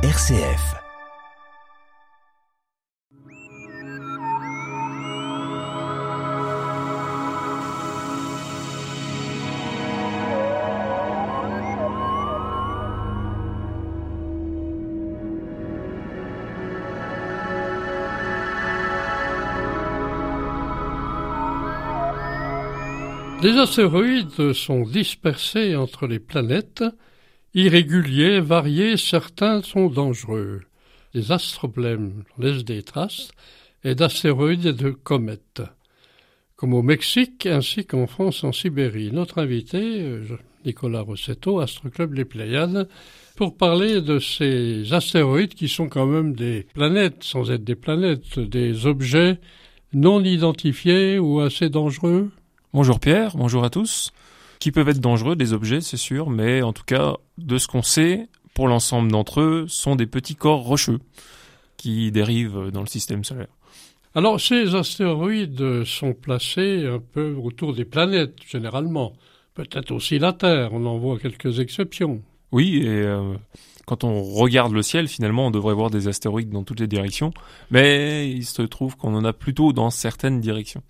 RCF. Les astéroïdes sont dispersés entre les planètes, irréguliers, variés, certains sont dangereux. Les astroblèmes laissent des traces, et d'astéroïdes et de comètes, comme au Mexique ainsi qu'en France en Sibérie. Notre invité, euh, Nicolas Rossetto, Astroclub Les Pléiades, pour parler de ces astéroïdes qui sont quand même des planètes, sans être des planètes, des objets non identifiés ou assez dangereux. Bonjour Pierre, bonjour à tous. Qui peuvent être dangereux, des objets, c'est sûr, mais en tout cas, de ce qu'on sait, pour l'ensemble d'entre eux, sont des petits corps rocheux qui dérivent dans le système solaire. Alors, ces astéroïdes sont placés un peu autour des planètes, généralement. Peut-être aussi la Terre, on en voit quelques exceptions. Oui, et euh, quand on regarde le ciel, finalement, on devrait voir des astéroïdes dans toutes les directions, mais il se trouve qu'on en a plutôt dans certaines directions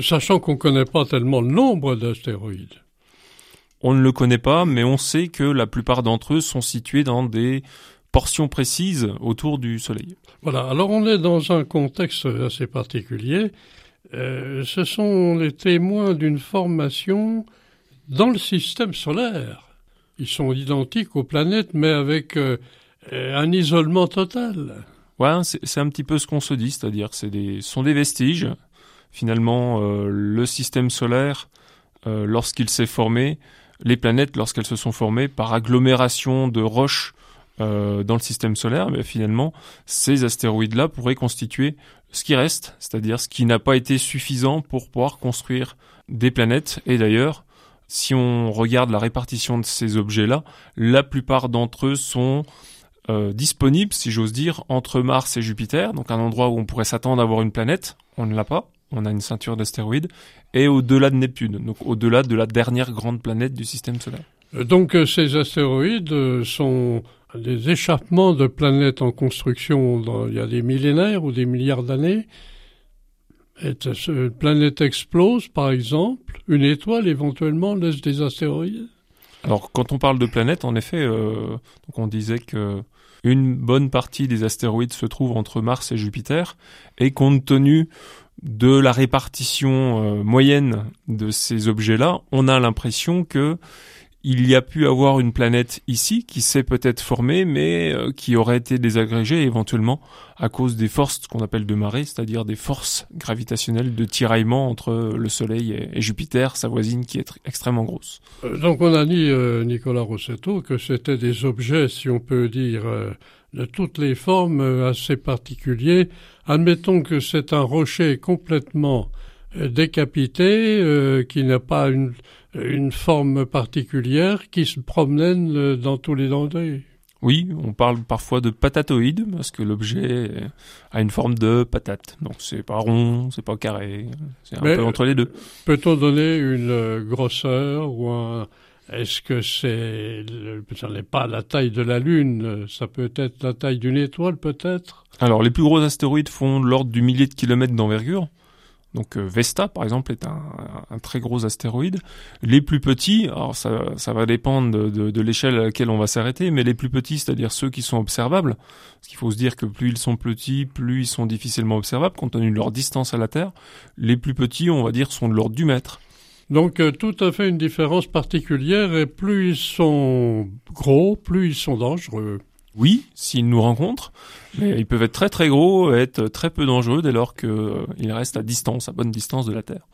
sachant qu'on ne connaît pas tellement le nombre d'astéroïdes. On ne le connaît pas, mais on sait que la plupart d'entre eux sont situés dans des portions précises autour du Soleil. Voilà, alors on est dans un contexte assez particulier. Euh, ce sont les témoins d'une formation dans le système solaire. Ils sont identiques aux planètes, mais avec euh, un isolement total. Ouais, c'est un petit peu ce qu'on se dit, c'est-à-dire c'est des sont des vestiges finalement euh, le système solaire lorsqu'il s'est formé, les planètes lorsqu'elles se sont formées par agglomération de roches euh, dans le système solaire, mais finalement ces astéroïdes-là pourraient constituer ce qui reste, c'est-à-dire ce qui n'a pas été suffisant pour pouvoir construire des planètes. Et d'ailleurs, si on regarde la répartition de ces objets-là, la plupart d'entre eux sont disponibles, si j'ose dire, entre Mars et Jupiter, donc un endroit où on pourrait s'attendre à avoir une planète, on ne l'a pas on a une ceinture d'astéroïdes, et au-delà de Neptune, donc au-delà de la dernière grande planète du système solaire. Euh, donc euh, ces astéroïdes euh, sont des échappements de planètes en construction il y a des millénaires ou des milliards d'années. Une planète explose, par exemple, une étoile éventuellement laisse des astéroïdes. Alors, quand on parle de planètes, en effet, donc on disait que une bonne partie des astéroïdes se trouve entre Mars et Jupiter, et compte tenu de la répartition euh, moyenne de ces objets-là, on a l'impression que il y a pu avoir une planète ici qui s'est peut-être formée, mais euh, qui aurait été désagrégée éventuellement à cause des forces qu'on appelle de marée, c'est-à-dire des forces gravitationnelles de tiraillement entre le Soleil et, Jupiter, sa voisine qui est extrêmement grosse. Euh, donc on a dit, Nicolas Rossetto, que c'était des objets, si on peut dire, de toutes les formes assez particuliers. Admettons que c'est un rocher complètement euh, décapité, euh, qui n'a pas une, une, forme particulière, qui se promène euh, dans tous les dangers. Oui, on parle parfois de patatoïde parce que l'objet a une forme de patate. Donc c'est pas rond, c'est pas carré, c'est un peu entre les deux. Peut-on donner une grosseur ou un, est-ce que c'est, ça n'est pas la taille de la Lune, ça peut être la taille d'une étoile peut-être? Alors les plus gros astéroïdes font l'ordre du millier de kilomètres d'envergure. Donc euh, Vesta, par exemple, est un, très gros astéroïde. Les plus petits, alors ça, va dépendre de, de, l'échelle à laquelle on va s'arrêter, mais les plus petits, c'est-à-dire ceux qui sont observables, parce qu'il faut se dire que plus ils sont petits, plus ils sont difficilement observables, compte tenu de leur distance à la Terre. Les plus petits, on va dire, sont de l'ordre du mètre. Donc euh, tout à fait une différence particulière et plus ils sont gros, plus ils sont dangereux. Oui, s'ils nous rencontrent, mais ils peuvent être très très gros et être très peu dangereux dès lors qu'ils euh, restent à distance, à bonne distance de la Terre.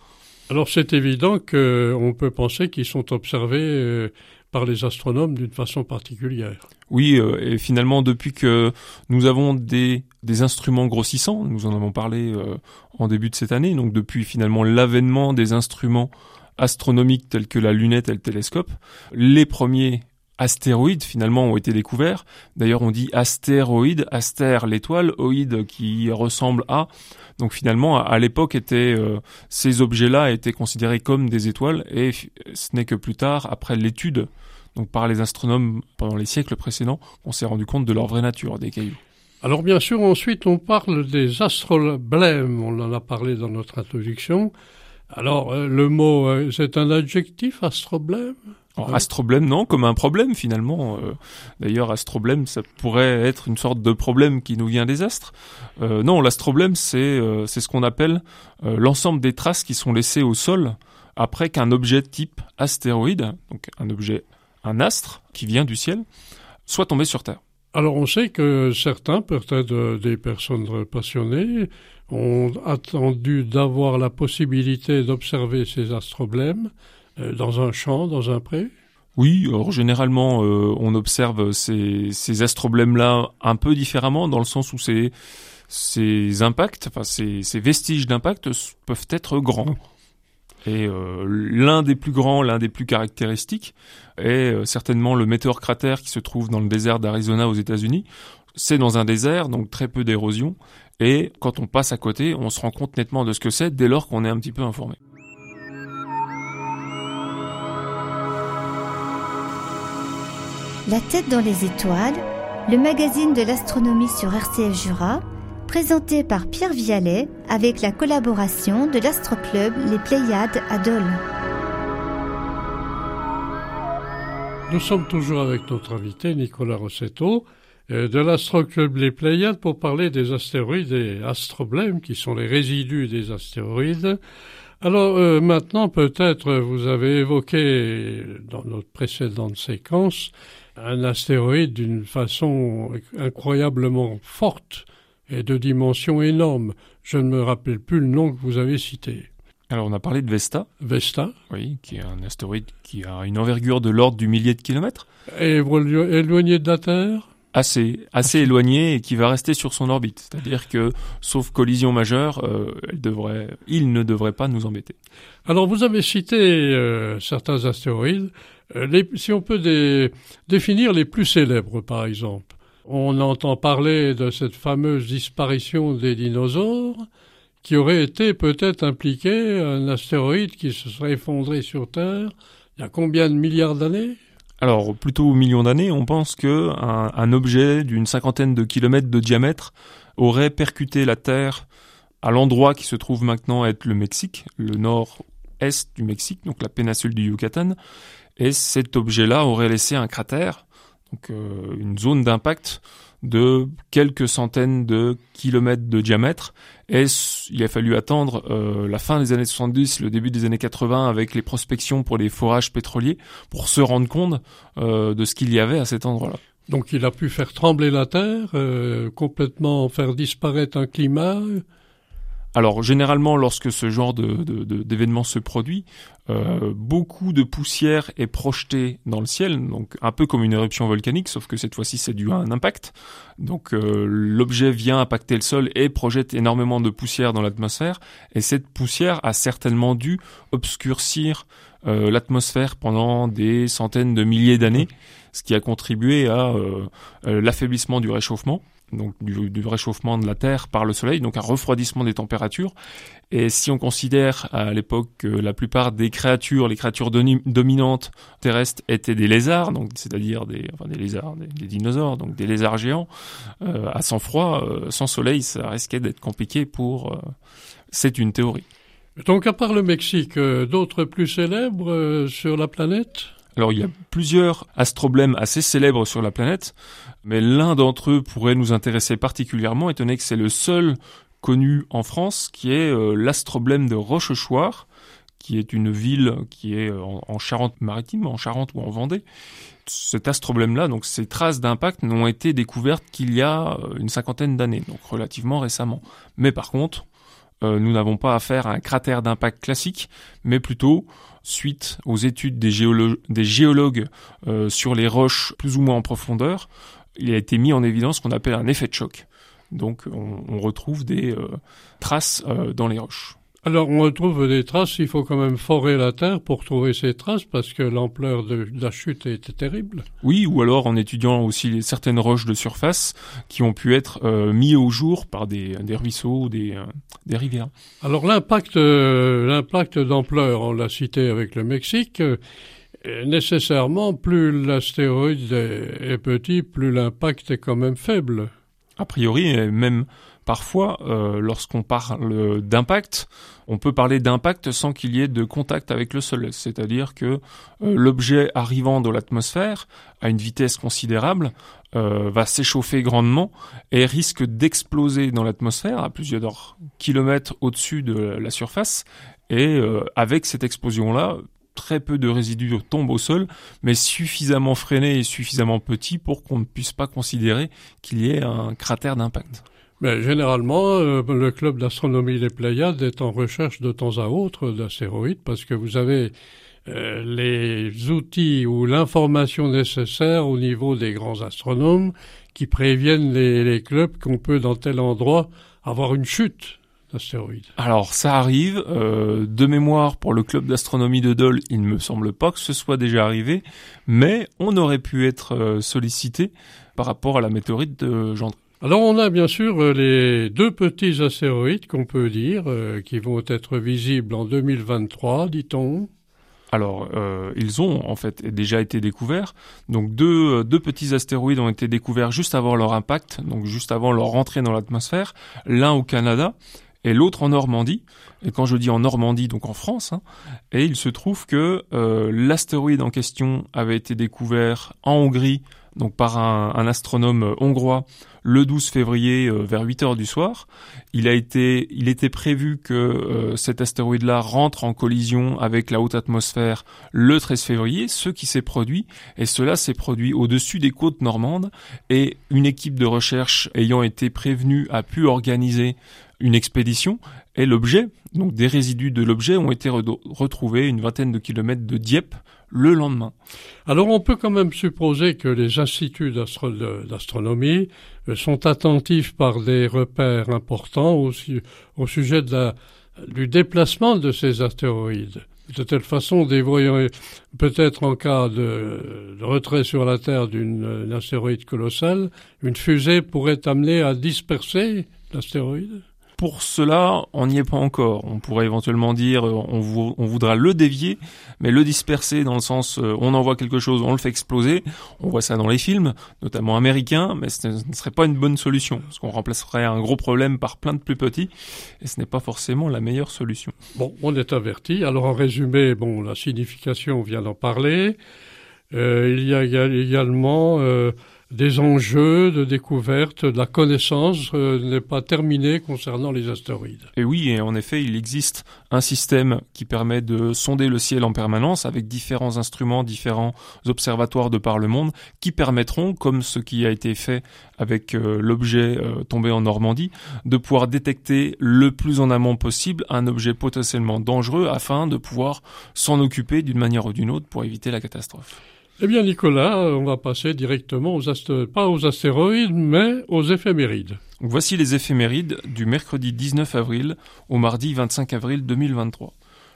Alors c'est évident qu'on peut penser qu'ils sont observés euh, par les astronomes d'une façon particulière. Oui, et finalement depuis que nous avons des, des instruments grossissants, nous en avons parlé en début de cette année, donc depuis finalement l'avènement des instruments astronomiques tels que la lunette et le télescope, les premiers astéroïdes finalement ont été découverts. D'ailleurs, on dit astéroïde, astère l'étoile, oïde qui ressemble à. Donc finalement, à, l'époque, étaient euh, ces objets-là étaient considérés comme des étoiles, et ce n'est que plus tard, après l'étude donc par les astronomes pendant les siècles précédents, on s'est rendu compte de leur vraie nature des cailloux. Alors bien sûr, ensuite on parle des astroblèmes, on en a parlé dans notre introduction. Alors euh, le mot, euh, c'est un adjectif, astroblème? Astroblème, non, comme un problème finalement. Euh, d'ailleurs, astroblème, ça pourrait être une sorte de problème qui nous vient des astres. Non, l'astroblème, c'est c'est ce qu'on appelle l'ensemble des traces qui sont laissées au sol après qu'un objet type astéroïde, donc un objet, un astre qui vient du ciel, soit tombé sur Terre. Alors on sait que certains, peut-être des personnes passionnées, ont attendu d'avoir la possibilité d'observer ces astroblèmes euh, dans un champ, dans un pré? Oui, alors généralement euh, on observe ces, astroblèmes-là un peu différemment dans le sens où ces, impacts, ces, ces vestiges d'impact peuvent être grands. Et euh, l'un des plus grands, l'un des plus caractéristiques est certainement le météore cratère qui se trouve dans le désert d'Arizona aux États-Unis. C'est dans un désert, donc très peu d'érosion. Et quand on passe à côté, on se rend compte nettement de ce que c'est dès lors qu'on est un petit peu informé. La tête dans les étoiles, le magazine de l'astronomie sur RCF Jura, présenté par Pierre Vialet avec la collaboration de l'astroclub Les Pléiades à Dole. Nous sommes toujours avec notre invité Nicolas Rossetto euh, de l'astroclub Les Pléiades pour parler des astéroïdes et astroblèmes qui sont les résidus des astéroïdes. Alors euh, maintenant peut-être vous avez évoqué dans notre précédente séquence un astéroïde d'une façon incroyablement forte et de dimension énorme. Je ne me rappelle plus le nom que vous avez cité. Alors on a parlé de Vesta. Vesta. Oui, qui est un astéroïde qui a une envergure de l'ordre du millier de kilomètres. Et éloigné de la Terre? Assez, assez éloigné et qui va rester sur son orbite. C'est-à-dire que, sauf collision majeure, euh, elle devrait, il ne devrait pas nous embêter. Alors vous avez cité euh, certains astéroïdes. Euh, si on peut définir les plus célèbres, par exemple, on entend parler de cette fameuse disparition des dinosaures qui aurait été peut-être impliqué un astéroïde qui se serait effondré sur Terre il y a combien de milliards d'années? Alors, plutôt millions d'années, on pense que un objet d'une cinquantaine de kilomètres de diamètre aurait percuté la Terre à l'endroit qui se trouve maintenant être le Mexique, le nord-est du Mexique, donc la péninsule du Yucatan, et cet objet-là aurait laissé un cratère, donc euh, une zone d'impact de quelques centaines de kilomètres de diamètre. Et il a fallu attendre euh, la fin des années 70, le début des années 80 avec les prospections pour les forages pétroliers pour se rendre compte euh, de ce qu'il y avait à cet endroit-là. Donc il a pu faire trembler la Terre, complètement faire disparaître un climat, alors généralement, lorsque ce genre d'événement de, se produit, euh, beaucoup de poussière est projetée dans le ciel, donc un peu comme une éruption volcanique, sauf que cette fois-ci c'est dû à un impact. Donc euh, l'objet vient impacter le sol et projette énormément de poussière dans l'atmosphère, et cette poussière a certainement dû obscurcir euh, l'atmosphère pendant des centaines de milliers d'années, ce qui a contribué à l'affaiblissement du réchauffement donc du, réchauffement de la Terre par le Soleil, donc un refroidissement des températures. Et si on considère à l'époque que la plupart des créatures, les créatures dominantes terrestres étaient des lézards, donc c'est-à-dire des, enfin des lézards, des, dinosaures, donc des lézards géants, euh, à sang froid, euh, sans soleil, ça risquait d'être compliqué pour. Euh, c'est une théorie. Donc à part le Mexique, d'autres plus célèbres sur la planète? Alors il y a plusieurs astroblèmes assez célèbres sur la planète, mais l'un d'entre eux pourrait nous intéresser particulièrement, étant donné que c'est le seul connu en France, qui est euh, l'astroblème de Rochechouart, qui est une ville qui est euh, en, Charente-Maritime, en Charente ou en Vendée. Cet astroblème-là, donc ces traces d'impact n'ont été découvertes qu'il y a euh, une cinquantaine d'années, donc relativement récemment. Mais par contre, nous n'avons pas affaire à un cratère d'impact classique, mais plutôt suite aux études des, géologues euh, sur les roches plus ou moins en profondeur, il a été mis en évidence ce qu'on appelle un effet de choc. Donc on, retrouve des euh, traces euh, dans les roches. Alors on retrouve des traces, il faut quand même forer la terre pour trouver ces traces parce que l'ampleur de, la chute était terrible. Oui, ou alors en étudiant aussi certaines roches de surface qui ont pu être euh, mis au jour par des, ruisseaux ou des, euh, des rivières. Alors l'impact euh, l'impact d'ampleur, on l'a cité avec le Mexique, nécessairement, plus l'astéroïde est, petit, plus l'impact est quand même faible. A priori, même parfois, euh, lorsqu'on parle d'impact, on peut parler d'impact sans qu'il y ait de contact avec le Soleil. C'est-à-dire que euh, l'objet arrivant dans l'atmosphère à une vitesse considérable euh, va s'échauffer grandement et risque d'exploser dans l'atmosphère à plusieurs kilomètres au-dessus de la surface. Et avec cette explosion-là, très peu de résidus tombent au sol, mais suffisamment freinés et suffisamment petits pour qu'on ne puisse pas considérer qu'il y ait un cratère d'impact. Mais généralement, euh, le club d'astronomie des Pléiades est en recherche de temps à autre d'astéroïdes parce que vous avez euh, les outils ou l'information nécessaire au niveau des grands astronomes qui préviennent les, clubs qu'on peut dans tel endroit avoir une chute alors ça arrive, euh, de mémoire pour le club d'astronomie de Dole, il ne me semble pas que ce soit déjà arrivé, mais on aurait pu être sollicité par rapport à la météorite de Gendry. Alors on a bien sûr euh, les deux petits astéroïdes qu'on peut dire, qui vont être visibles en 2023, dit-on. Alors, ils ont en fait déjà été découverts. Donc, deux, petits astéroïdes ont été découverts juste avant leur impact, donc juste avant leur entrée dans l'atmosphère. L'un au Canada et l'autre en Normandie. Et quand je dis en Normandie, donc en France, hein, et il se trouve que euh, l'astéroïde en question avait été découvert en Hongrie, donc par un, astronome hongrois, le 12 février euh, vers 8 heures du soir. Il a été, il était prévu que euh, cet astéroïde-là rentre en collision avec la haute atmosphère le 13 février, ce qui s'est produit, et cela s'est produit au-dessus des côtes normandes, et une équipe de recherche ayant été prévenue a pu organiser une expédition et l'objet, donc des résidus de l'objet ont été retrouvés une vingtaine de kilomètres de Dieppe le lendemain. Alors on peut quand même supposer que les instituts d'astronomie euh, sont attentifs par des repères importants au, sujet de du déplacement de ces astéroïdes. De telle façon, des voyants, peut-être en cas de, de, retrait sur la Terre d'un astéroïde colossal, une fusée pourrait amener à disperser l'astéroïde? Pour cela, on n'y est pas encore. On pourrait éventuellement dire, euh, on, voudra le dévier, mais le disperser dans le sens, euh, on envoie quelque chose, on le fait exploser. On voit ça dans les films, notamment américains, mais ce ne serait pas une bonne solution, parce qu'on remplacerait un gros problème par plein de plus petits, et ce n'est pas forcément la meilleure solution. Bon, on est averti. Alors en résumé, bon, la signification, on vient d'en parler. Euh, il y a également des enjeux de découverte, de la connaissance euh, n'est pas terminée concernant les astéroïdes. Et oui, et en effet, il existe un système qui permet de sonder le ciel en permanence avec différents instruments, différents observatoires de par le monde qui permettront, comme ce qui a été fait avec euh, l'objet euh, tombé en Normandie, de pouvoir détecter le plus en amont possible un objet potentiellement dangereux afin de pouvoir s'en occuper d'une manière ou d'une autre pour éviter la catastrophe. Eh bien, Nicolas, on va passer directement aux astéroïdes, pas aux astéroïdes, mais aux éphémérides. Voici les éphémérides du mercredi 19 avril au mardi 25 avril 2023.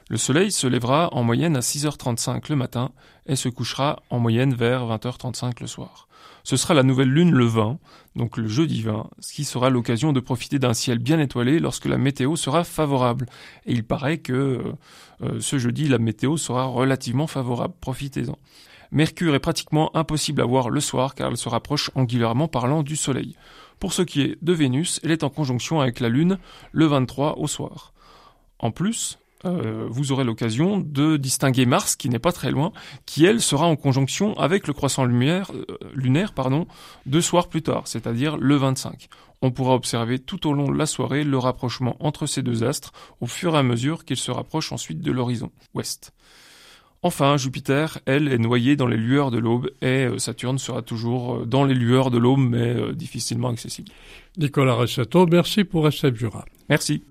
Le soleil se lèvera en moyenne à 6h35 le matin et se couchera en moyenne vers 20h35 le soir. Ce sera la nouvelle lune le 20, donc le jeudi 20, ce qui sera l'occasion de profiter d'un ciel bien étoilé lorsque la météo sera favorable. Et il paraît que euh, ce jeudi, la météo sera relativement favorable. Profitez-en. Mercure est pratiquement impossible à voir le soir car elle se rapproche angulièrement parlant du Soleil. Pour ce qui est de Vénus, elle est en conjonction avec la Lune le 23 au soir. En plus, euh, vous aurez l'occasion de distinguer Mars, qui n'est pas très loin, qui elle sera en conjonction avec le croissant euh, lunaire pardon, deux soirs plus tard, c'est-à-dire le 25. On pourra observer tout au long de la soirée le rapprochement entre ces deux astres au fur et à mesure qu'ils se rapprochent ensuite de l'horizon ouest. Enfin, Jupiter, elle, est noyée dans les lueurs de l'aube et euh, Saturne sera toujours euh, dans les lueurs de l'aube mais euh, difficilement accessible. Nicolas merci pour Jura. Merci.